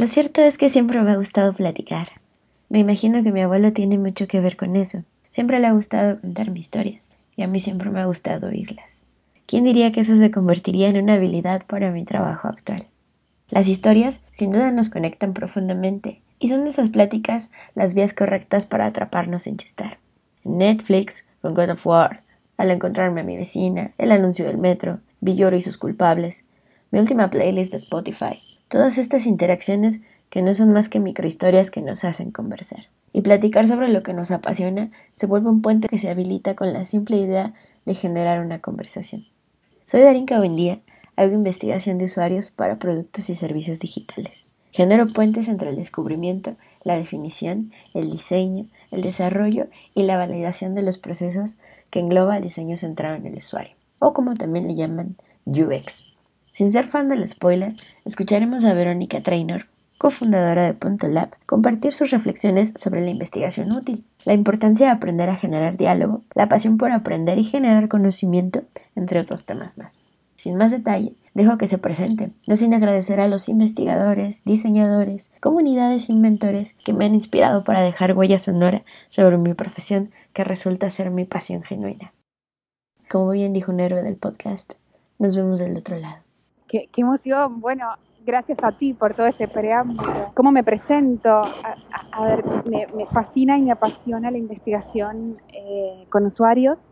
Lo cierto es que siempre me ha gustado platicar. Me imagino que mi abuelo tiene mucho que ver con eso. Siempre le ha gustado contarme historias y a mí siempre me ha gustado oírlas. ¿Quién diría que eso se convertiría en una habilidad para mi trabajo actual? Las historias sin duda nos conectan profundamente y son esas pláticas las vías correctas para atraparnos en chistar. Netflix, con God of War, al encontrarme a mi vecina, el anuncio del metro, Villoro y sus culpables, mi última playlist de Spotify, todas estas interacciones que no son más que microhistorias que nos hacen conversar. Y platicar sobre lo que nos apasiona se vuelve un puente que se habilita con la simple idea de generar una conversación. Soy Darinka Buendía, hago investigación de usuarios para productos y servicios digitales. Genero puentes entre el descubrimiento, la definición, el diseño, el desarrollo y la validación de los procesos que engloba el diseño centrado en el usuario, o como también le llaman UX. Sin ser fan del spoiler, escucharemos a Verónica Trainor, cofundadora de Punto Lab, compartir sus reflexiones sobre la investigación útil, la importancia de aprender a generar diálogo, la pasión por aprender y generar conocimiento, entre otros temas más. Sin más detalle, dejo que se presenten, no sin agradecer a los investigadores, diseñadores, comunidades y mentores que me han inspirado para dejar huella sonora sobre mi profesión que resulta ser mi pasión genuina. Como bien dijo un héroe del podcast, nos vemos del otro lado. Qué, emoción, bueno, gracias a ti por todo este preámbulo. ¿Cómo me presento? A, ver, me, fascina y me apasiona la investigación eh, con usuarios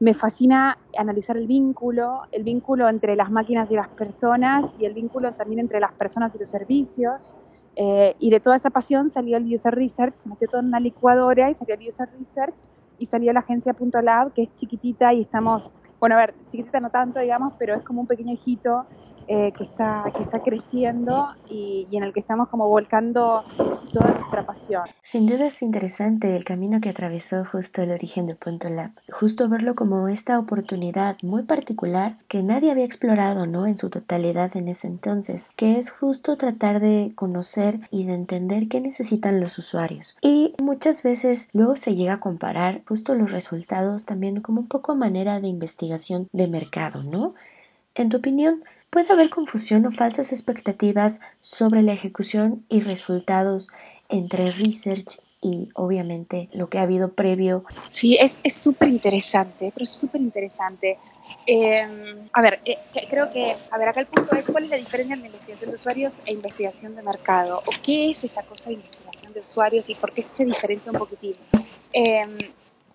me fascina analizar el vínculo, el vínculo entre las máquinas y las personas y el vínculo también entre las personas y los servicios. Eh, y de toda esa pasión salió el User Research, se metió todo en una licuadora y salió el User Research y salió la agencia Lab, que es chiquitita y estamos, bueno, a ver, chiquitita no tanto, digamos, pero es como un pequeño hijito eh, que, está, que está creciendo y, y, en el que estamos como volcando toda nuestra pasión. Sin duda es interesante el camino que atravesó justo el origen de Punto Lab, justo verlo como esta oportunidad muy particular que nadie había explorado ¿no? en su totalidad en ese entonces, que es justo tratar de conocer y de entender qué necesitan los usuarios. Y muchas veces luego se llega a comparar justo los resultados también como un poco manera de investigación de mercado, ¿no? En tu opinión, Puede haber confusión o falsas expectativas sobre la ejecución y resultados entre research y obviamente lo que ha habido previo. Sí, es súper interesante, pero es súper interesante. Em, a ver, eh, creo que, a ver, acá el punto es cuál es la diferencia entre investigación de usuarios e investigación de mercado, o qué es esta cosa de investigación de usuarios y por qué se diferencia un poquitín. Em,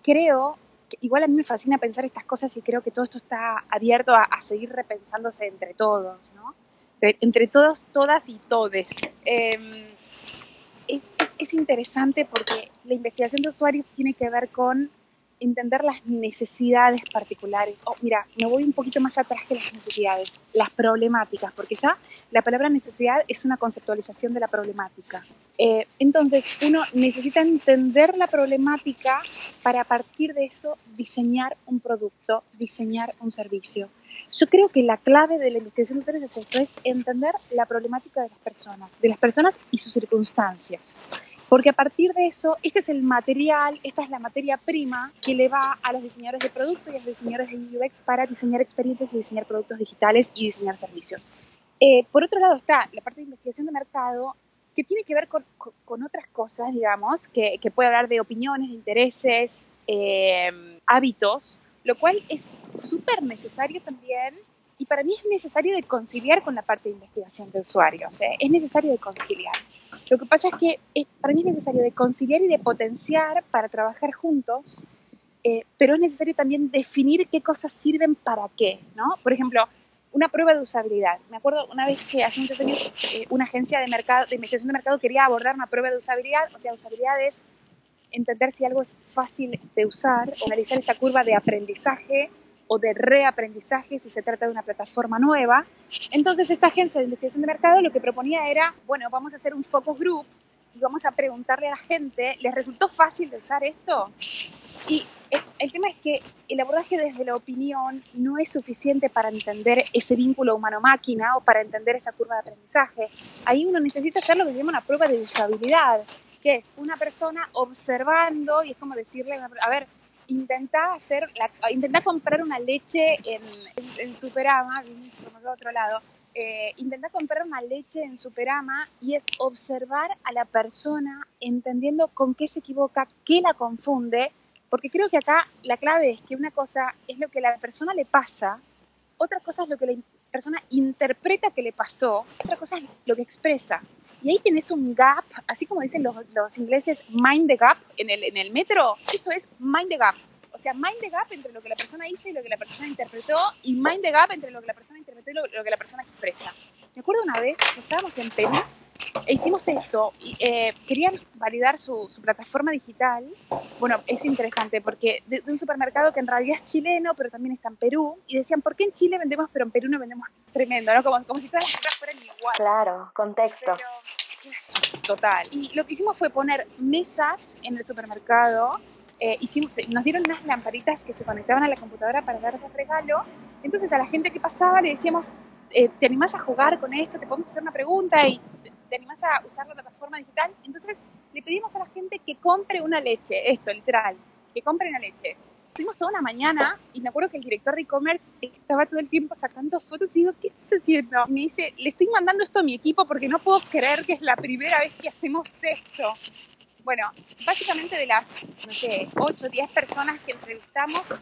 creo igual a mí me fascina pensar estas cosas y creo que todo esto está abierto a, seguir repensándose entre todos, ¿no? entre todos, todas y todes. Em, es, es, interesante porque la investigación de usuarios tiene que ver con entender las necesidades particulares. Oh, mira, me voy un poquito más atrás que las necesidades, las problemáticas, porque ya la palabra necesidad es una conceptualización de la problemática. Eh, entonces, uno necesita entender la problemática para a partir de eso diseñar un producto, diseñar un servicio. Yo creo que la clave de la investigación de usuarios es esto, es entender la problemática de las personas, de las personas y sus circunstancias. Porque a partir de eso, este es el material, esta es la materia prima que le va a los diseñadores de producto y a los diseñadores de UX para diseñar experiencias y diseñar productos digitales y diseñar servicios. Eh, por otro lado está la parte de investigación de mercado que tiene que ver con, con, otras cosas, digamos, que, que, puede hablar de opiniones, de intereses, eh, hábitos, lo cual es súper necesario también y para mí es necesario de conciliar con la parte de investigación de usuarios, ¿eh? es necesario de conciliar. Lo que pasa es que para mí es necesario de conciliar y de potenciar para trabajar juntos, eh, pero es necesario también definir qué cosas sirven para qué, ¿no? Por ejemplo, una prueba de usabilidad. Me acuerdo una vez que hace muchos años eh, una agencia de, mercado, de investigación de mercado quería abordar una prueba de usabilidad, o sea, usabilidad es entender si algo es fácil de usar, analizar esta curva de aprendizaje o de reaprendizaje si se trata de una plataforma nueva. Entonces esta agencia de investigación de mercado lo que proponía era, bueno, vamos a hacer un focus group y vamos a preguntarle a la gente, ¿les resultó fácil de usar esto? Y el, tema es que el abordaje desde la opinión no es suficiente para entender ese vínculo humano-máquina o para entender esa curva de aprendizaje. Ahí uno necesita hacer lo que se llama una prueba de usabilidad, que es una persona observando y es como decirle, a ver, intenta hacer, intenta comprar una leche en, Superama, en de otro lado, eh, intenta comprar una leche en Superama y es observar a la persona entendiendo con qué se equivoca, qué la confunde, porque creo que acá la clave es que una cosa es lo que la persona le pasa, otra cosa es lo que la persona interpreta que le pasó, otra cosa es lo que expresa. Y ahí tenés un gap, así como dicen los, los ingleses, mind the gap en el, en el metro. Esto es mind the gap. O sea, mind the gap entre lo que la persona dice y lo que la persona interpretó, y mind the gap entre lo que la persona interpretó y lo, que la persona expresa. Me acuerdo una vez que estábamos en Perú hicimos esto. Eh, querían validar su, su, plataforma digital. Bueno, es interesante porque de, un supermercado que en realidad es chileno, pero también está en Perú. Y decían, ¿por qué en Chile vendemos, pero en Perú no vendemos tremendo? ¿no? Como, como si todas las cosas fueran igual. Claro, contexto. total. Y lo que hicimos fue poner mesas en el supermercado. Eh, hicimos, nos dieron unas lamparitas que se conectaban a la computadora para dar de regalo. Entonces a la gente que pasaba le decíamos, eh, ¿te animás a jugar con esto? ¿Te podemos hacer una pregunta? Y te animás a usar la plataforma digital. Entonces le pedimos a la gente que compre una leche, esto, literal, que compre una leche. Estuvimos toda una mañana y me acuerdo que el director de e-commerce estaba todo el tiempo sacando fotos y digo, ¿qué estás haciendo? Me dice, le estoy mandando esto a mi equipo porque no puedo creer que es la primera vez que hacemos esto. Bueno, básicamente de las, no sé, 8 o 10 personas que entrevistamos,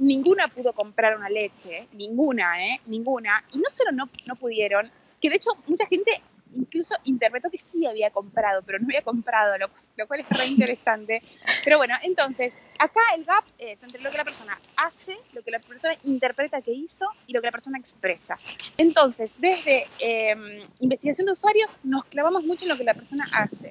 ninguna pudo comprar una leche, ninguna, ¿eh? Ninguna. Y no solo no, no pudieron, que de hecho mucha gente incluso interpretó que sí había comprado, pero no había comprado, lo, cual es re interesante. Pero bueno, entonces, acá el gap es entre lo que la persona hace, lo que la persona interpreta que hizo y lo que la persona expresa. Entonces, desde em, investigación de usuarios nos clavamos mucho en lo que la persona hace.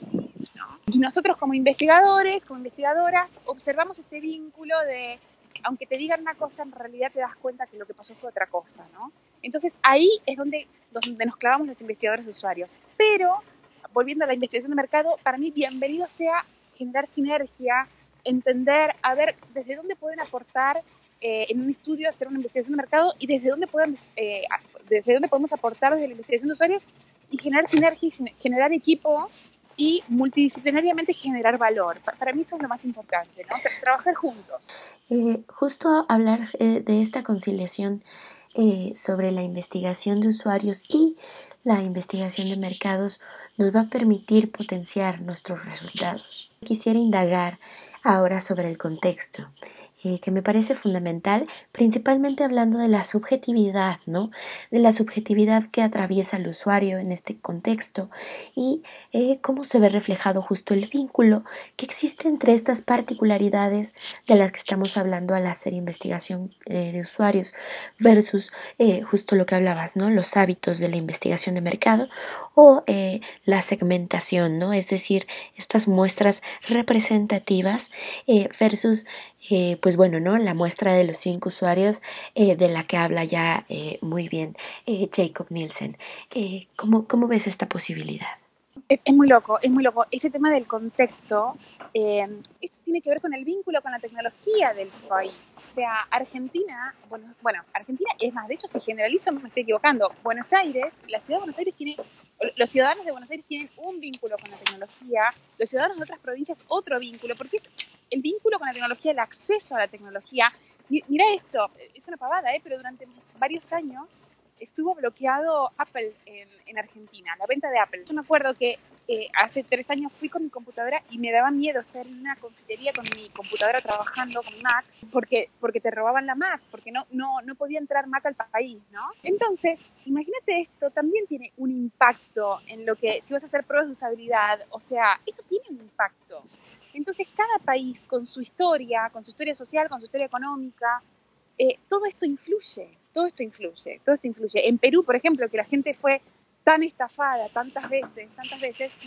Y nosotros como investigadores, como investigadoras, observamos este vínculo de aunque te digan una cosa, en realidad te das cuenta que lo que pasó fue otra cosa, ¿no? Entonces ahí es donde, nos clavamos los investigadores de usuarios. Pero, volviendo a la investigación de mercado, para mí bienvenido sea generar sinergia, entender, a ver desde dónde pueden aportar eh, en un estudio, hacer una investigación de mercado y desde dónde, pueden, eh, desde dónde podemos aportar desde la investigación de usuarios y generar sinergia y generar equipo y multidisciplinariamente generar valor. Para mí eso es lo más importante, ¿no? Trabajar juntos. Eh, justo hablar eh, de esta conciliación eh, sobre la investigación de usuarios y la investigación de mercados nos va a permitir potenciar nuestros resultados. Quisiera indagar ahora sobre el contexto. Eh, que me parece fundamental, principalmente hablando de la subjetividad, ¿no? De la subjetividad que atraviesa el usuario en este contexto y eh, cómo se ve reflejado justo el vínculo que existe entre estas particularidades de las que estamos hablando al hacer investigación eh, de usuarios versus justo lo que hablabas, ¿no? Los hábitos de la investigación de mercado o la segmentación, ¿no? Es decir, estas muestras representativas versus eh, pues bueno, ¿no? La muestra de los cinco usuarios eh, de la que habla ya eh, muy bien Jacob Nielsen. ¿cómo, ¿Cómo ves esta posibilidad? Es, muy loco, es muy loco. Ese tema del contexto, esto tiene que ver con el vínculo con la tecnología del país. O sea, Argentina, bueno, bueno, Argentina es más, de hecho, si generalizo, me estoy equivocando. Buenos Aires, la ciudad de Buenos Aires tiene, los ciudadanos de Buenos Aires tienen un vínculo con la tecnología, los ciudadanos de otras provincias otro vínculo, porque es el vínculo con la tecnología, el acceso a la tecnología. Mira esto, es una pavada, ¿eh? pero durante varios años estuvo bloqueado Apple en, en, Argentina, la venta de Apple. Yo me acuerdo que eh, hace tres años fui con mi computadora y me daba miedo estar en una confitería con mi computadora trabajando con Mac porque, porque te robaban la Mac, porque no, no, no podía entrar Mac al país, ¿no? Entonces, imagínate esto, también tiene un impacto en lo que, si vas a hacer pruebas de usabilidad, o sea, esto tiene un impacto. Entonces, cada país con su historia, con su historia social, con su historia económica, eh, todo esto influye, todo esto influye, todo esto influye. En Perú, por ejemplo, que la gente fue tan estafada tantas veces, tantas veces,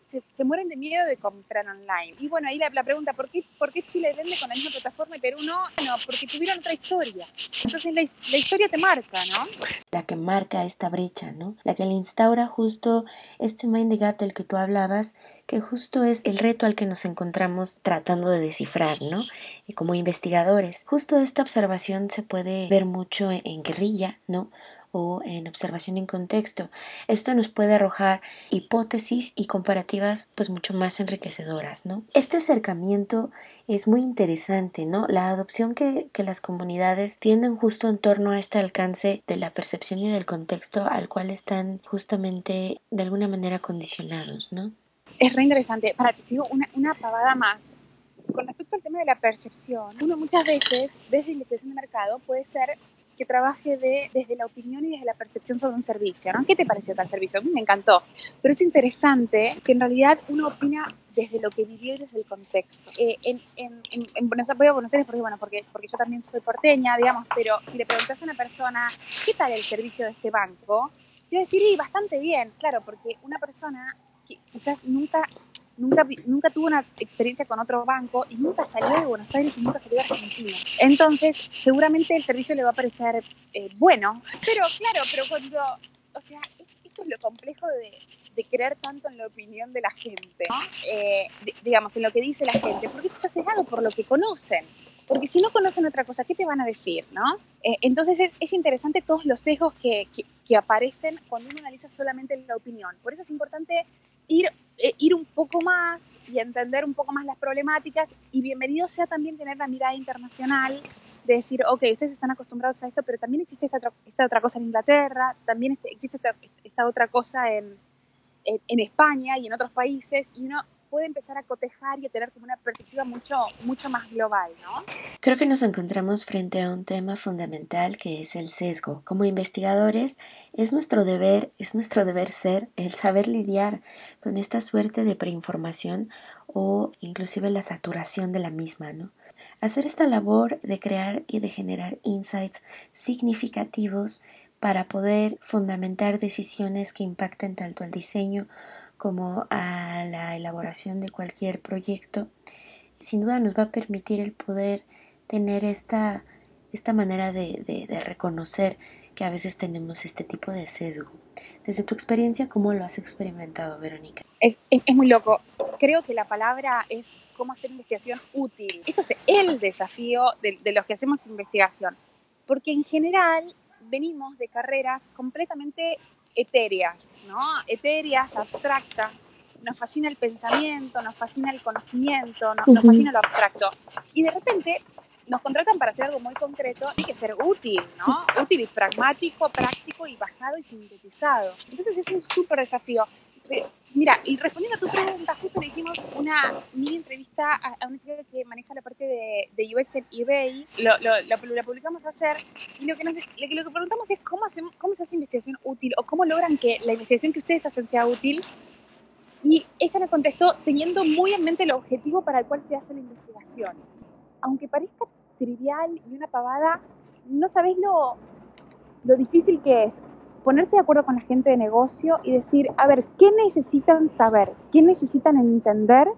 se, mueren de miedo de comprar online. Y bueno, ahí la, pregunta, ¿por qué, ¿por qué Chile vende con la misma plataforma y Perú no? Bueno, porque tuvieron otra historia. Entonces la, la, historia te marca, ¿no? La que marca esta brecha, ¿no? La que le instaura justo este mind gap del que tú hablabas, que justo es el reto al que nos encontramos tratando de descifrar, ¿no? Y como investigadores. Justo esta observación se puede ver mucho en guerrilla, ¿no? O en observación en contexto. Esto nos puede arrojar hipótesis y comparativas pues mucho más enriquecedoras, ¿no? Este acercamiento es muy interesante, ¿no? La adopción que, que las comunidades tienden justo en torno a este alcance de la percepción y del contexto al cual están justamente de alguna manera condicionados, ¿no? Es re interesante. Para ti digo una, una pavada más. Con respecto al tema de la percepción, uno muchas veces, desde investigación de mercado, puede ser trabaje de, desde la opinión y desde la percepción sobre un servicio, ¿no? ¿Qué te pareció tal servicio? A mí me encantó, pero es interesante que en realidad uno opina desde lo que vivió y desde el contexto. Eh, en, en, en, Buenos Aires, voy a Buenos porque, bueno, porque, porque yo también soy porteña, digamos, pero si le preguntas a una persona, ¿qué tal el servicio de este banco? Yo voy bastante bien, claro, porque una persona quizás nunca nunca, nunca tuvo una experiencia con otro banco y nunca salió de Buenos Aires y nunca salió de Argentina. Entonces, seguramente el servicio le va a parecer eh, bueno, pero claro, pero cuando, o sea, esto es lo complejo de, de creer tanto en la opinión de la gente, ¿no? eh, digamos, en lo que dice la gente, porque esto está cegado por lo que conocen. Porque si no conocen otra cosa, ¿qué te van a decir? ¿no? Eh, entonces es, es, interesante todos los sesgos que, que, que, aparecen cuando uno analiza solamente la opinión. Por eso es importante ir, ir un poco más y entender un poco más las problemáticas. Y bienvenido sea también tener la mirada internacional de decir, ok, ustedes están acostumbrados a esto, pero también existe esta otra, esta otra cosa en Inglaterra, también este, existe esta, esta otra cosa en, en, en España y en otros países y uno puede empezar a cotejar y a tener como una perspectiva mucho, mucho más global, ¿no? Creo que nos encontramos frente a un tema fundamental que es el sesgo. Como investigadores, es nuestro deber, es nuestro deber ser el saber lidiar con esta suerte de preinformación o inclusive la saturación de la misma, ¿no? Hacer esta labor de crear y de generar insights significativos para poder fundamentar decisiones que impacten tanto el diseño como a la elaboración de cualquier proyecto, sin duda nos va a permitir el poder tener esta, esta manera de, de, reconocer que a veces tenemos este tipo de sesgo. Desde tu experiencia, ¿cómo lo has experimentado, Verónica? Es, es, es, muy loco. Creo que la palabra es cómo hacer investigación útil. Esto es el desafío de, de los que hacemos investigación. Porque en general venimos de carreras completamente etéreas, ¿no? Etéreas, abstractas. Nos fascina el pensamiento, nos fascina el conocimiento, nos, nos fascina lo abstracto. Y de repente nos contratan para hacer algo muy concreto, hay que ser útil, ¿no? Útil y pragmático, práctico y bajado y sintetizado. Entonces es un súper desafío. Mira, y respondiendo a tu pregunta, justo le hicimos una mini entrevista a, a una chica que maneja la parte de, de UX en eBay, lo, lo, lo, la publicamos ayer, y lo que, nos, lo, que, preguntamos es cómo, hacemos, cómo se hace investigación útil o cómo logran que la investigación que ustedes hacen sea útil. Y ella me contestó teniendo muy en mente el objetivo para el cual se hace la investigación. Aunque parezca trivial y una pavada, no sabéis lo, lo difícil que es ponerse de acuerdo con la gente de negocio y decir, a ver, ¿qué necesitan saber? ¿Qué necesitan entender?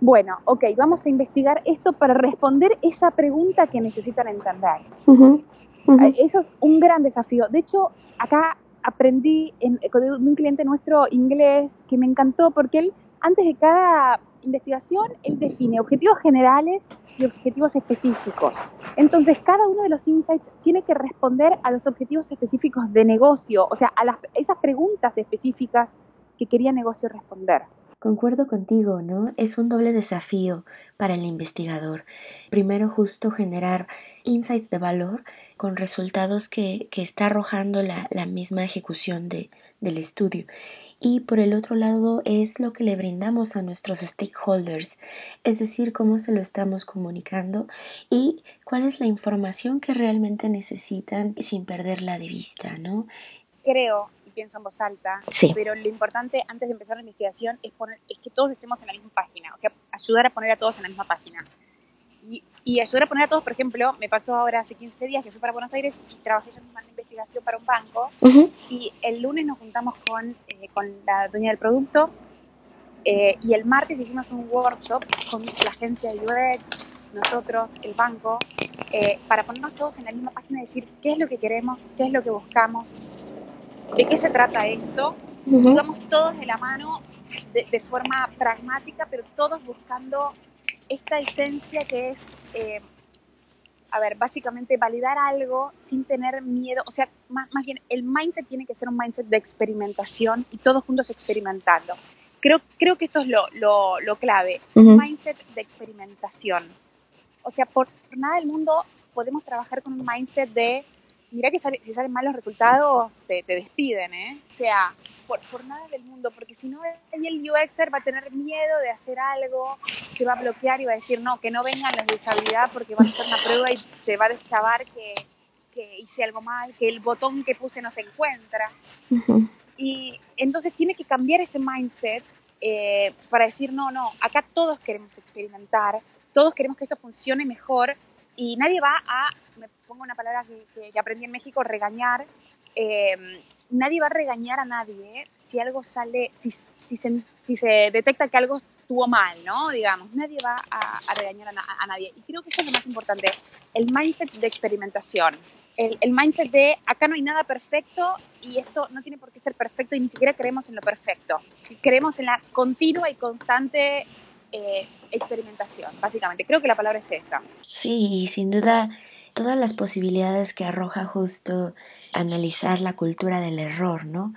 Bueno, ok, vamos a investigar esto para responder esa pregunta que necesitan entender. Uh -huh, uh -huh. Eso es un gran desafío. De hecho, acá aprendí en, de un cliente nuestro inglés que me encantó porque él, antes de cada investigación, él define objetivos generales y objetivos específicos. Entonces, cada uno de los insights tiene que responder a los objetivos específicos de negocio, o sea, a las, esas preguntas específicas que quería negocio responder. Concuerdo contigo, ¿no? Es un doble desafío para el investigador. Primero, justo generar insights de valor con resultados que, que está arrojando la, la misma ejecución de, del estudio y por el otro lado es lo que le brindamos a nuestros stakeholders, es decir, cómo se lo estamos comunicando y cuál es la información que realmente necesitan sin perderla de vista, ¿no? Creo y pienso en voz alta, sí. pero lo importante antes de empezar la investigación es, poner, es que todos estemos en la misma página, o sea, ayudar a poner a todos en la misma página. Y, y, ayudar a poner a todos, por ejemplo, me pasó ahora hace 15 días que fui para Buenos Aires y trabajé yo misma en investigación para un banco uh -huh. y el lunes nos juntamos con, eh, con la dueña del producto eh, y el martes hicimos un workshop con la agencia de UX, nosotros, el banco, eh, para ponernos todos en la misma página y decir qué es lo que queremos, qué es lo que buscamos, de qué se trata esto, uh -huh. todos de la mano de, de forma pragmática, pero todos buscando esta esencia que es, eh, a ver, básicamente validar algo sin tener miedo, o sea, más, más bien el mindset tiene que ser un mindset de experimentación y todos juntos experimentando. Creo, creo que esto es lo, lo, lo clave, un mindset de experimentación. O sea, por nada del mundo podemos trabajar con un mindset de mira que si salen malos resultados, te, te despiden, ¿eh? O sea, por, por, nada del mundo, porque si no, el UXer va a tener miedo de hacer algo, se va a bloquear y va a decir, no, que no vengan las de usabilidad porque van a hacer una prueba y se va a deschavar que, que hice algo mal, que el botón que puse no se encuentra. Y entonces tiene que cambiar ese mindset eh, para decir, no, no, acá todos queremos experimentar, todos queremos que esto funcione mejor y nadie va a, me pongo una palabra que, que, aprendí en México, regañar. Eh, nadie va a regañar a nadie si algo sale, si, si, se, si, se, detecta que algo estuvo mal, ¿no? Digamos, nadie va a, a regañar a, a, nadie. Y creo que esto es lo más importante, el mindset de experimentación. El, el, mindset de acá no hay nada perfecto y esto no tiene por qué ser perfecto y ni siquiera creemos en lo perfecto. Creemos en la continua y constante eh, experimentación, básicamente. Creo que la palabra es esa. Sí, sin duda, todas las posibilidades que arroja justo analizar la cultura del error, ¿no?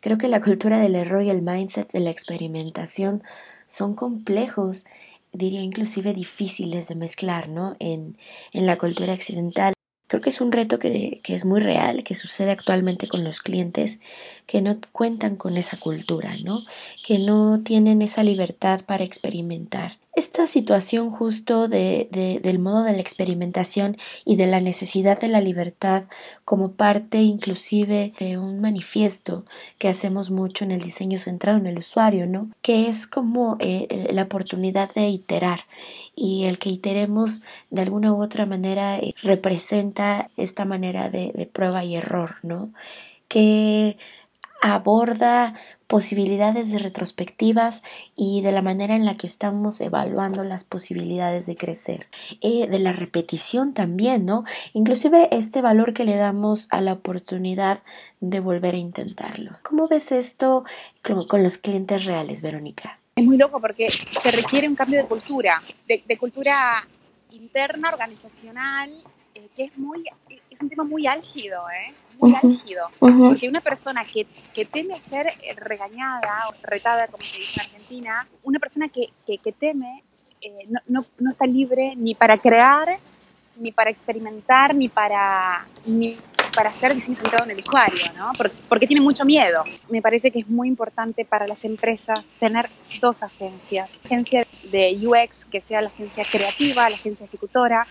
Creo que la cultura del error y el mindset de la experimentación son complejos, diría inclusive difíciles de mezclar, ¿no? En, en la cultura occidental. Creo que es un reto que, que, es muy real, que sucede actualmente con los clientes que no cuentan con esa cultura, ¿no? Que no tienen esa libertad para experimentar esta situación justo de, de, del modo de la experimentación y de la necesidad de la libertad como parte inclusive de un manifiesto que hacemos mucho en el diseño centrado en el usuario, ¿no? Que es como eh, la oportunidad de iterar y el que iteremos de alguna u otra manera eh, representa esta manera de, de prueba y error, ¿no? Que aborda posibilidades de retrospectivas y de la manera en la que estamos evaluando las posibilidades de crecer, eh, de la repetición también, ¿no? Inclusive este valor que le damos a la oportunidad de volver a intentarlo. ¿Cómo ves esto con, los clientes reales, Verónica? Es muy loco porque se requiere un cambio de cultura, de cultura interna, organizacional, eh, que es muy, es un tema muy álgido, ¿eh? muy uh -huh. álgido, uh -huh. porque una persona que, que, teme ser regañada o retada, como se dice en Argentina, una persona que, que, que teme eh, no, no, no, está libre ni para crear, ni para experimentar, ni para, ni para hacer diseño centrado en el usuario, ¿no? Porque, porque, tiene mucho miedo. Me parece que es muy importante para las empresas tener dos agencias. Agencia de UX, que sea la agencia creativa, la agencia ejecutora,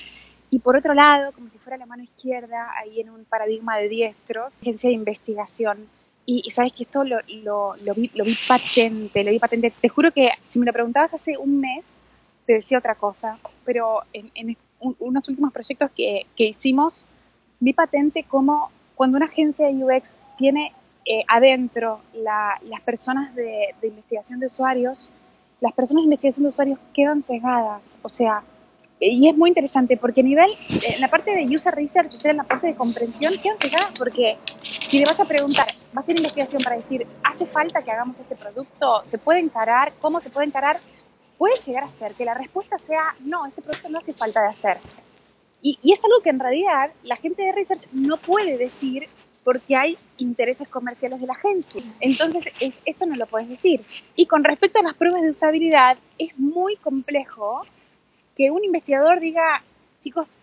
y por otro lado, como si fuera la mano izquierda, ahí en un paradigma de diestros, agencia de investigación. Y, y sabes que esto lo, lo, lo, vi, lo vi patente, lo vi patente. Te juro que si me lo preguntabas hace un mes, te decía otra cosa, pero en, en un, unos últimos proyectos que, que, hicimos, vi patente como cuando una agencia de UX tiene eh, adentro la, las personas de, de investigación de usuarios, las personas de investigación de usuarios quedan cegadas, o sea, y es muy interesante porque a nivel, en la parte de user research, o sea, en la parte de comprensión, quedan cegadas porque si le vas a preguntar, va a hacer investigación para decir, ¿hace falta que hagamos este producto? ¿Se puede encarar? ¿Cómo se puede encarar? Puede llegar a ser que la respuesta sea, no, este producto no hace falta de hacer. Y, y es algo que en realidad la gente de research no puede decir porque hay intereses comerciales de la agencia. Entonces, es, esto no lo puedes decir. Y con respecto a las pruebas de usabilidad, es muy complejo que un investigador diga, chicos,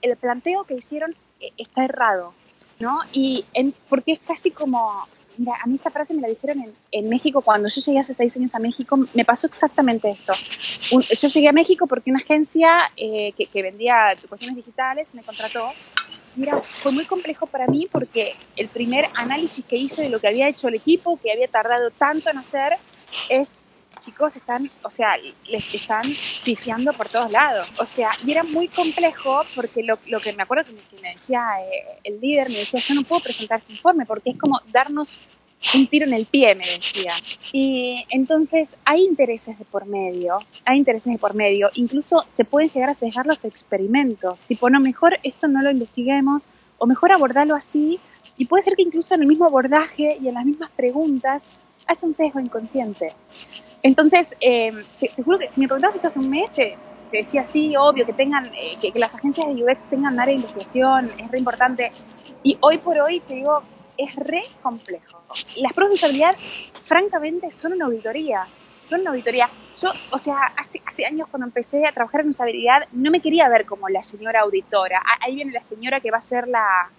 el planteo que hicieron eh, está errado, ¿no? Y porque es casi como, mira, a mí esta frase me la dijeron en, en, México cuando yo llegué hace seis años a México, me pasó exactamente esto. Un, yo llegué a México porque una agencia eh, que, que, vendía cuestiones digitales me contrató. Mira, fue muy complejo para mí porque el primer análisis que hice de lo que había hecho el equipo, que había tardado tanto en hacer, es chicos están, o sea, les están pifiando por todos lados. O sea, y era muy complejo porque lo, lo que me acuerdo que me, que me decía eh, el líder, me decía, yo no puedo presentar este informe porque es como darnos un tiro en el pie, me decía. Y entonces hay intereses de por medio, hay intereses de por medio, incluso se pueden llegar a sesgar los experimentos, tipo, no, mejor esto no lo investiguemos, o mejor abordarlo así, y puede ser que incluso en el mismo abordaje y en las mismas preguntas haya un sesgo inconsciente. Entonces, eh, te, juro que si me preguntabas esto hace un mes, te, te decía, sí, obvio, que tengan, eh, que, las agencias de UX tengan área de investigación, es re importante. Y hoy por hoy, te digo, es re complejo. Las pruebas de usabilidad, francamente, son una auditoría. Son una auditoría. Yo, o sea, hace, hace años cuando empecé a trabajar en usabilidad, no me quería ver como la señora auditora. Ahí viene la señora que va a ser la,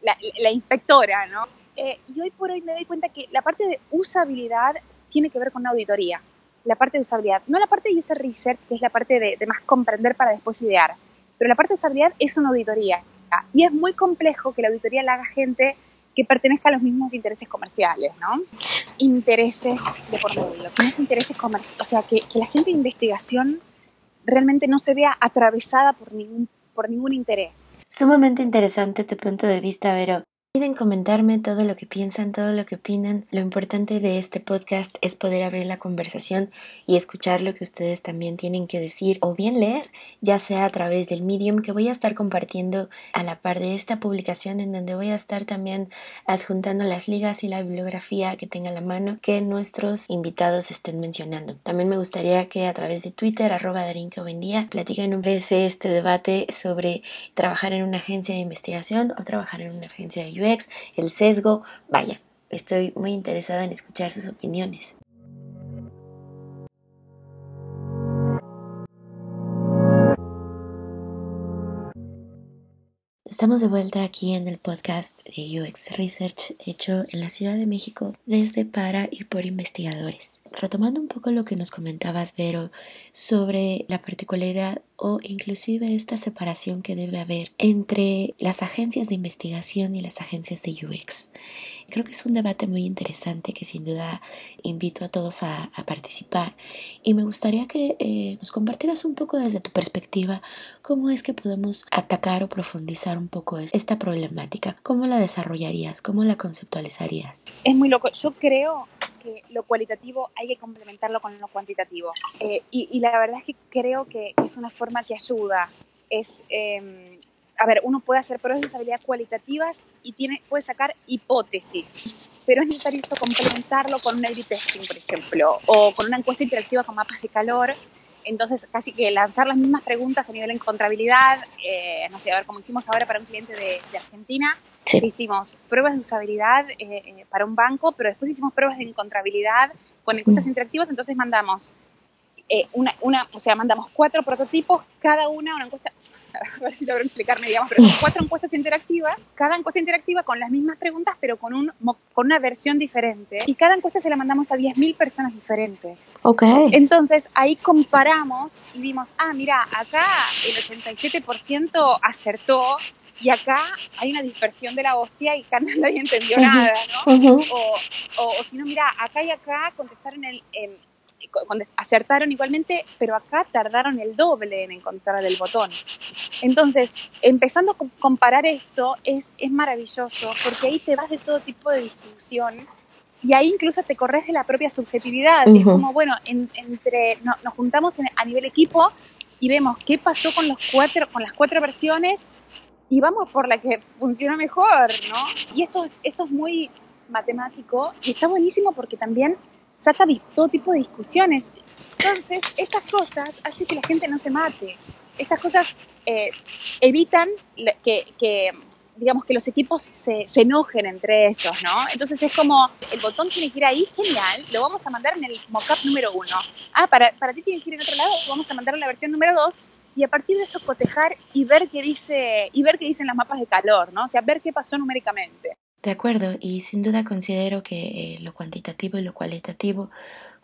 la, inspectora, ¿no? Eh, y hoy por hoy me doy cuenta que la parte de usabilidad tiene que ver con una auditoría la parte de usabilidad. No la parte de user research, que es la parte de, más comprender para después idear, pero la parte de usabilidad es una auditoría. Y es muy complejo que la auditoría la haga gente que pertenezca a los mismos intereses comerciales, ¿no? Intereses de por medio, que no es intereses comerciales, o sea, que, que, la gente de investigación realmente no se vea atravesada por ningún, por ningún interés. Sumamente interesante tu punto de vista, Vero. Pueden comentarme todo lo que piensan, todo lo que opinan. Lo importante de este podcast es poder abrir la conversación y escuchar lo que ustedes también tienen que decir o bien leer, ya sea a través del medium que voy a estar compartiendo a la par de esta publicación en donde voy a estar también adjuntando las ligas y la bibliografía que tenga a la mano que nuestros invitados estén mencionando. También me gustaría que a través de Twitter, arroba Darinka Buen Día, platiquen un vez este debate sobre trabajar en una agencia de investigación o trabajar en una agencia de el sesgo. Vaya, estoy muy interesada en escuchar sus opiniones. Estamos de vuelta aquí en el podcast de UX Research hecho en la Ciudad de México desde para y por investigadores. Retomando un poco lo que nos comentabas, Vero, sobre la particularidad o inclusive esta separación que debe haber entre las agencias de investigación y las agencias de UX. Creo que es un debate muy interesante que sin duda invito a todos a, participar. Y me gustaría que eh, nos compartieras un poco desde tu perspectiva cómo es que podemos atacar o profundizar un poco esta problemática, cómo la desarrollarías, cómo la conceptualizarías. Es muy loco, yo creo que lo cualitativo hay que complementarlo con lo cuantitativo. Eh, y, la verdad es que creo que es una forma que ayuda, es... Em, a ver, uno puede hacer pruebas de usabilidad cualitativas y tiene, puede sacar hipótesis, pero es necesario esto complementarlo con un a testing, por ejemplo, o con una encuesta interactiva con mapas de calor. Entonces, casi que lanzar las mismas preguntas a nivel de encontrabilidad, eh, no sé, a ver, como hicimos ahora para un cliente de, Argentina, hicimos pruebas de usabilidad eh, eh, para un banco, pero después hicimos pruebas de encontrabilidad con encuestas mm. interactivas, entonces mandamos una, una, o sea, mandamos cuatro prototipos, cada una una encuesta, a ver si logro explicarme, digamos, pero son cuatro encuestas interactivas, cada encuesta interactiva con las mismas preguntas, pero con, un, con una versión diferente. Y cada encuesta se la mandamos a 10.000 personas diferentes. Ok. Entonces ahí comparamos y vimos, ah, mira, acá el 87% acertó y acá hay una dispersión de la hostia y acá nadie entendió nada, ¿no? o, o, si no, mira, acá y acá contestaron el, el, acertaron igualmente, pero acá tardaron el doble en encontrar el botón. Entonces, empezando a comparar esto es, es maravilloso porque ahí te vas de todo tipo de discusión y ahí incluso te corres de la propia subjetividad. Es como, bueno, entre nos juntamos a nivel equipo y vemos qué pasó con, los cuatro, con las cuatro versiones y vamos por la que funciona mejor, ¿no? Y esto es, esto es muy matemático y está buenísimo porque también saca todo tipo de discusiones. Entonces, estas cosas hacen que la gente no se mate. Estas cosas eh, evitan que, digamos, que los equipos se, se, enojen entre ellos, ¿no? Entonces es como, el botón tiene que ir ahí, genial, lo vamos a mandar en el mockup número uno. Ah, para, para ti tiene que ir en otro lado, vamos a mandar en la versión número dos y a partir de eso cotejar y ver qué dice y ver qué dicen las mapas de calor, ¿no? O sea, ver qué pasó numéricamente. De acuerdo, y sin duda considero que eh, lo cuantitativo y lo cualitativo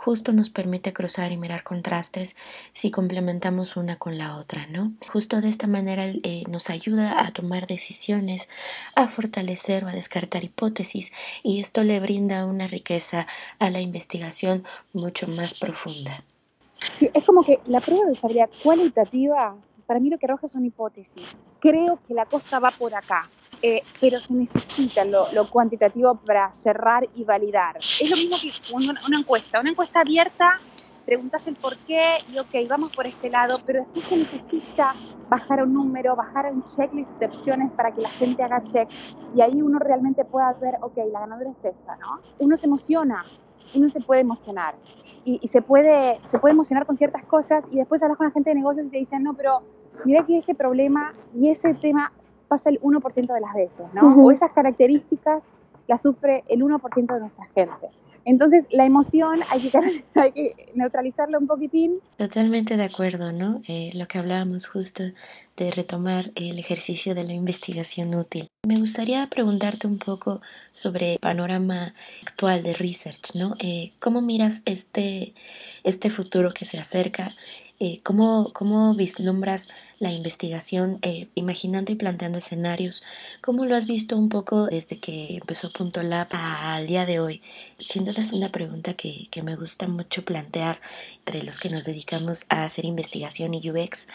justo nos permite cruzar y mirar contrastes si complementamos una con la otra, ¿no? Justo de esta manera eh, nos ayuda a tomar decisiones, a fortalecer o a descartar hipótesis y esto le brinda una riqueza a la investigación mucho más profunda. Sí, es como que la prueba de usabilidad cualitativa, para mí lo que arroja son hipótesis. Creo que la cosa va por acá eh, pero se necesita lo, cuantitativo para cerrar y validar. Es lo mismo que una, una, encuesta. Una encuesta abierta, preguntas el por qué y ok, vamos por este lado, pero después se necesita bajar un número, bajar un checklist de opciones para que la gente haga check y ahí uno realmente pueda ver, ok, la ganadora es esta, ¿no? Uno se emociona, uno se puede emocionar. y, se, puede, se puede emocionar con ciertas cosas y después hablas con la gente de negocios y te dicen, no, pero mira que ese problema y ese tema pasa el 1% de las veces, ¿no? O esas características las sufre el 1% de nuestra gente. Entonces, la emoción hay que, hay que neutralizarla un poquitín. Totalmente de acuerdo, ¿no? Eh, lo que hablábamos justo de retomar el ejercicio de la investigación útil. Me gustaría preguntarte un poco sobre el panorama actual de research, ¿no? Eh, ¿Cómo miras este, este futuro que se acerca? Eh, ¿cómo, ¿Cómo vislumbras la investigación, eh, imaginando y planteando escenarios? ¿Cómo lo has visto un poco desde que empezó Punto Lab al día de hoy? Siento que es una pregunta que, que me gusta mucho plantear entre los que nos dedicamos a hacer investigación y UX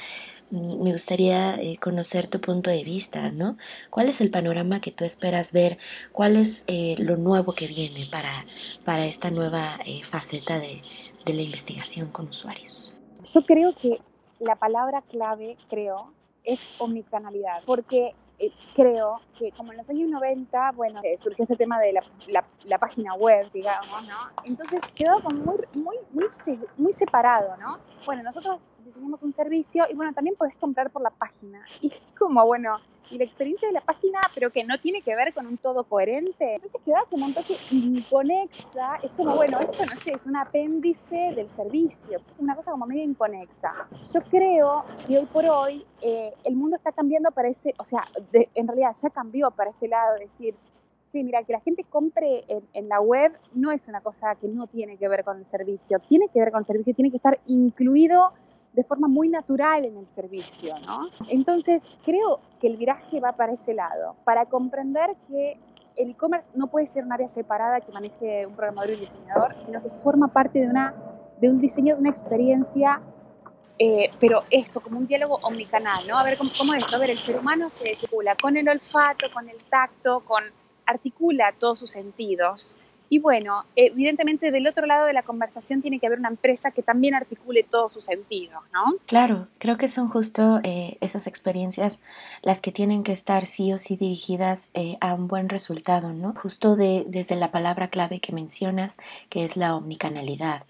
mm, me gustaría eh, conocer tu punto de vista, ¿no? ¿Cuál es el panorama que tú esperas ver? ¿Cuál es lo nuevo que viene para, para esta nueva faceta de, de la investigación con usuarios? Yo creo que la palabra clave, creo, es omnicanalidad, porque eh, creo que como en los años 90, bueno, eh, surgió ese tema de la, la, página web, digamos, ¿no? Entonces quedó como muy, muy, muy, muy separado, ¿no? Bueno, nosotros diseñamos un servicio y bueno, también podés comprar por la página. Y como, bueno, la experiencia de la página, pero que no tiene que ver con un todo coherente. Entonces queda como un toque inconexa. Es como, bueno, esto no sé, es un apéndice del servicio, una cosa como medio inconexa. Yo creo que hoy por hoy eh, el mundo está cambiando para ese, o sea, en realidad ya cambió para este lado, es decir, sí, mira, que la gente compre en, en, la web no es una cosa que no tiene que ver con el servicio, tiene que ver con el servicio, tiene que estar incluido de forma muy natural en el servicio, ¿no? Entonces, creo que el viraje va para ese lado, para comprender que el e-commerce no puede ser un área separada que maneje un programador y un diseñador, sino que forma parte de, una, de un diseño de una experiencia, eh, pero esto, como un diálogo omnicanal, ¿no? A ver cómo, cómo es a ver, el ser humano se circula con el olfato, con el tacto, con articula todos sus sentidos y bueno, evidentemente del otro lado de la conversación tiene que haber una empresa que también articule todos sus sentidos, ¿no? Claro, creo que son justo eh, esas experiencias las que tienen que estar sí o sí dirigidas eh, a un buen resultado, ¿no? Justo de, desde la palabra clave que mencionas, que es la omnicanalidad.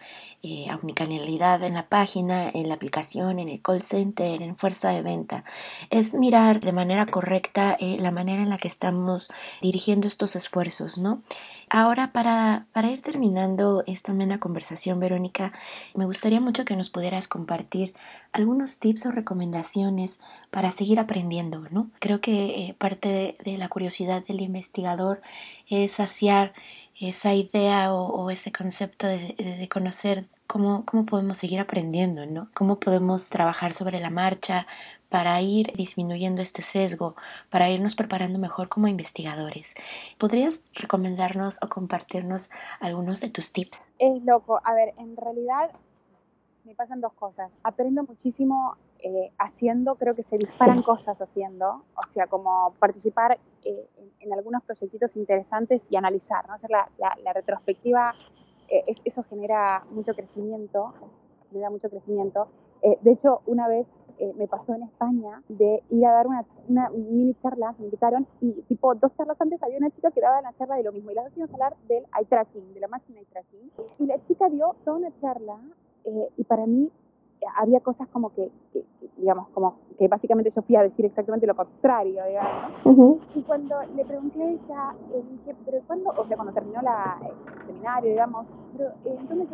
Eh, omnicanalidad en la página, en la aplicación, en el call center, en fuerza de venta. Es mirar de manera correcta la manera en la que estamos dirigiendo estos esfuerzos, ¿no? Ahora, para, para ir terminando esta amena conversación, Verónica, me gustaría mucho que nos pudieras compartir algunos tips o recomendaciones para seguir aprendiendo, ¿no? Creo que eh, parte de, la curiosidad del investigador es saciar esa idea o, ese concepto de, de conocer cómo, cómo podemos seguir aprendiendo, ¿no? Cómo podemos trabajar sobre la marcha, para ir disminuyendo este sesgo, para irnos preparando mejor como investigadores. ¿Podrías recomendarnos o compartirnos algunos de tus tips? Es loco. A ver, en realidad me pasan dos cosas. Aprendo muchísimo eh, haciendo, creo que se disparan cosas haciendo, o sea, como participar eh, en, algunos proyectitos interesantes y analizar, ¿no? Hacer la, la, retrospectiva, eh, eso genera mucho crecimiento, genera mucho crecimiento. de hecho, una vez eh, me pasó en España de ir a dar una, una, mini charla, me invitaron, y tipo dos charlas antes había una chica que daba la charla de lo mismo, y las dos íbamos a hablar del eye tracking, de la máquina eye tracking, y la chica dio toda una charla, eh, y para mí eh, había cosas como que, digamos, como que básicamente yo fui a decir exactamente lo contrario, digamos, Y cuando le pregunté a ella, eh, dije, pero ¿cuándo? O sea, cuando terminó la, el seminario, digamos, pero eh, entonces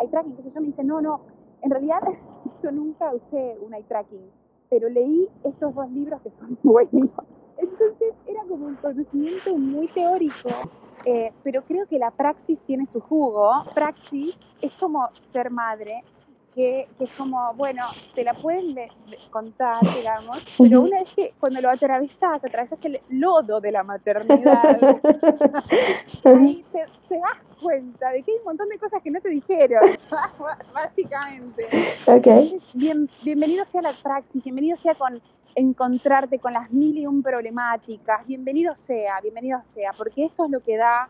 eye tracking, entonces yo me dice, no, no, en realidad yo nunca usé un eye tracking, pero leí estos dos libros que son buenísimos. Entonces era como un conocimiento muy teórico, eh, pero creo que la praxis tiene su jugo. Praxis es como ser madre, que, es como, bueno, te la pueden contar, digamos, pero una vez que cuando lo atravesas, atravesas el lodo de la maternidad, ahí te, das cuenta de que hay un montón de cosas que no te dijeron, básicamente. Okay. bien, bienvenido sea la praxis, bienvenido sea con encontrarte con las mil y un problemáticas, bienvenido sea, bienvenido sea, porque esto es lo que da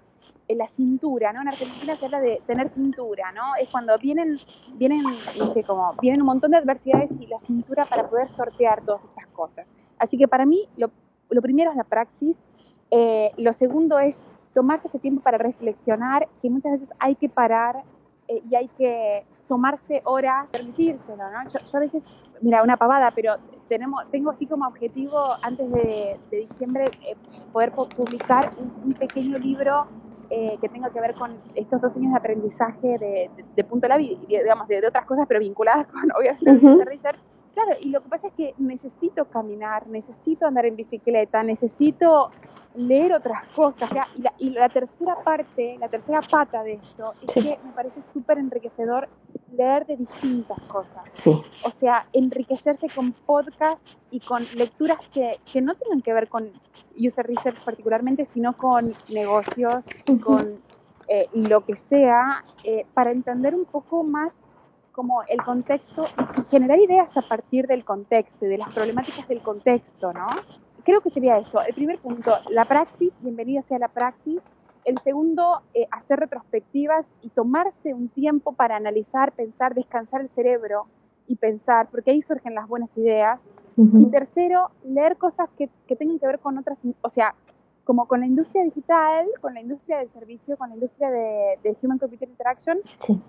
la cintura, ¿no? En Argentina se habla de tener cintura, ¿no? Es cuando vienen, vienen, no sé, como, vienen un montón de adversidades y la cintura para poder sortear todas estas cosas. Así que para mí, lo, lo primero es la praxis, eh, lo segundo es tomarse ese tiempo para reflexionar, que muchas veces hay que parar eh, y hay que tomarse horas, permitírselo, ¿no? Yo, a veces, mira, una pavada, pero tenemos, tengo así como objetivo antes de, diciembre eh, poder publicar un, pequeño libro eh, que tenga que ver con estos dos años de aprendizaje de, de, Punto Lab y, digamos, de, otras cosas, pero vinculadas con, obviamente, uh research. Claro, y lo que pasa es que necesito caminar, necesito andar en bicicleta, necesito leer otras cosas. Y la, y la tercera parte, la tercera pata de esto, es que me parece súper enriquecedor leer de distintas cosas. O sea, enriquecerse con podcasts y con lecturas que, que, no tengan que ver con user research particularmente, sino con negocios, con eh, lo que sea, eh, para entender un poco más como el contexto y generar ideas a partir del contexto y de las problemáticas del contexto, ¿no? Creo que sería esto. El primer punto, la praxis, bienvenida sea la praxis. El segundo, eh, hacer retrospectivas y tomarse un tiempo para analizar, pensar, descansar el cerebro y pensar, porque ahí surgen las buenas ideas. Y tercero, leer cosas que, que, tengan que ver con otras, o sea, como con la industria digital, con la industria del servicio, con la industria de, Human Computer Interaction,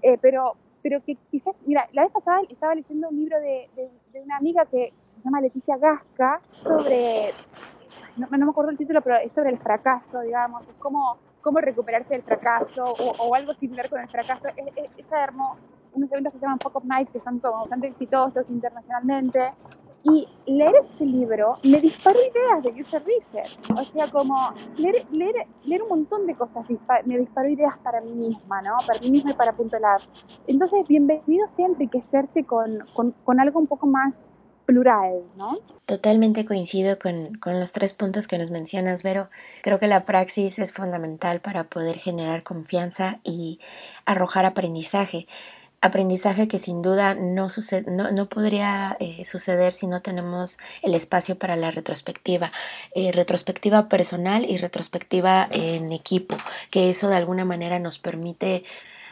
eh, pero, pero que quizás, mira, la vez pasada estaba leyendo un libro de, de una amiga que, se llama Leticia Gasca, sobre, no, me acuerdo el título, pero es sobre el fracaso, digamos, es cómo, cómo recuperarse del fracaso o, algo similar con el fracaso. ella armó unos eventos que se llaman Fuck of Night, que son como bastante exitosos internacionalmente. Y leer ese libro me disparó ideas de user research. O sea, como leer, leer, leer un montón de cosas me disparó ideas para mí misma, ¿no? Para mí misma y para Punto Lab. Entonces, bienvenido sea enriquecerse con, con, con algo un poco más plural, ¿no? Totalmente coincido con, con, los tres puntos que nos mencionas, Vero. Creo que la praxis es fundamental para poder generar confianza y arrojar aprendizaje. Aprendizaje que sin duda no, sucede, no, no podría eh, suceder si no tenemos el espacio para la retrospectiva. Eh, retrospectiva personal y retrospectiva en equipo, que eso de alguna manera nos permite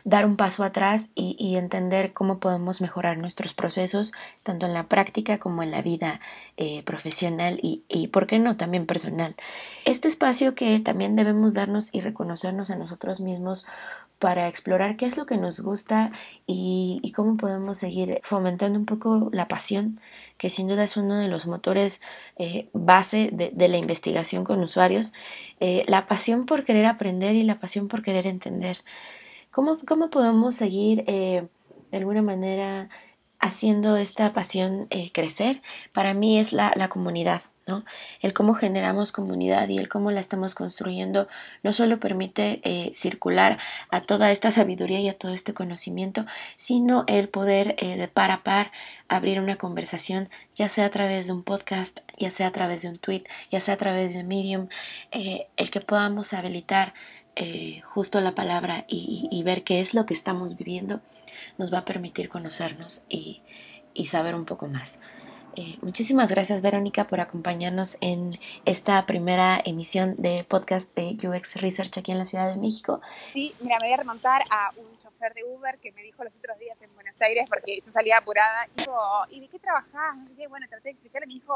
dar un paso atrás y, entender cómo podemos mejorar nuestros procesos, tanto en la práctica como en la vida eh, profesional y, y, ¿por qué no?, también personal. Este espacio que también debemos darnos y reconocernos a nosotros mismos para explorar qué es lo que nos gusta y, cómo podemos seguir fomentando un poco la pasión, que sin duda es uno de los motores eh, base de, la investigación con usuarios, eh, la pasión por querer aprender y la pasión por querer entender. ¿Cómo, cómo podemos seguir eh, de alguna manera haciendo esta pasión eh, crecer? Para mí es la, la comunidad. ¿no? El cómo generamos comunidad y el cómo la estamos construyendo no solo permite eh, circular a toda esta sabiduría y a todo este conocimiento, sino el poder de par a par abrir una conversación, ya sea a través de un podcast, ya sea a través de un tweet, ya sea a través de Medium, el que podamos habilitar eh, justo la palabra y, ver qué es lo que estamos viviendo nos va a permitir conocernos y, saber un poco más. Eh, muchísimas gracias Verónica por acompañarnos en esta primera emisión de podcast de UX Research aquí en la Ciudad de México. Sí, mira, me voy a remontar a un chofer de Uber que me dijo los otros días en Buenos Aires porque yo salía apurada y dijo, ¿y de qué trabajás? bueno, traté de explicarle, me dijo,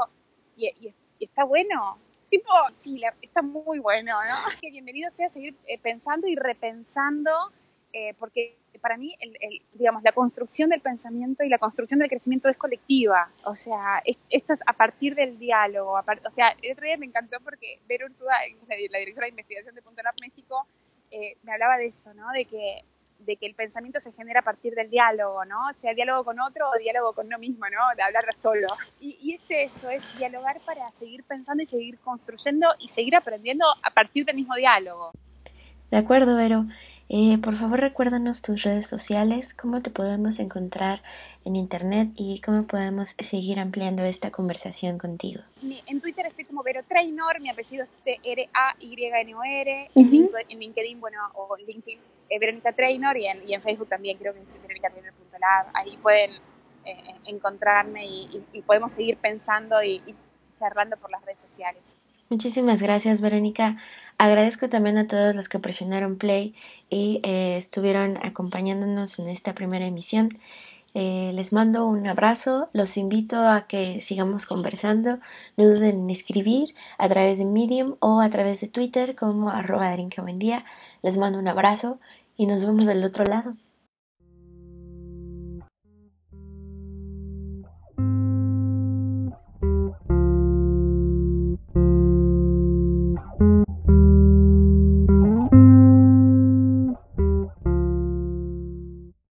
¿y, y está bueno? Tipo, sí, está muy bueno, ¿no? Que bienvenido sea a seguir eh, pensando y repensando, eh, porque para mí, el, digamos, la construcción del pensamiento y la construcción del crecimiento es colectiva. O sea, esto es a partir del diálogo. o sea, el otro día me encantó porque Ver Ursula, la, directora de investigación de Punto Lab México, eh, me hablaba de esto, ¿no? De que de que el pensamiento se genera a partir del diálogo, ¿no? Sea diálogo con otro o diálogo con uno mismo, ¿no? De hablar solo. Y, y, es eso, es dialogar para seguir pensando y seguir construyendo y seguir aprendiendo a partir del mismo diálogo. De acuerdo, Vero. Eh, por favor, recuérdanos tus redes sociales, cómo te podemos encontrar en internet y cómo podemos seguir ampliando esta conversación contigo. en Twitter estoy como Vero Trainor, mi apellido es T-R-A-Y-N-O-R, en LinkedIn, bueno, o LinkedIn, eh, Verónica Trainor y en, Facebook también creo que es verónicatrainor.lab. Ahí pueden eh, encontrarme y, podemos seguir pensando y charlando por las redes sociales. Muchísimas gracias, Verónica. Agradezco también a todos los que presionaron play y eh, estuvieron acompañándonos en esta primera emisión. Eh, les mando un abrazo, los invito a que sigamos conversando. No duden en escribir a través de Medium o a través de Twitter como arroba. Les mando un abrazo y nos vemos del otro lado.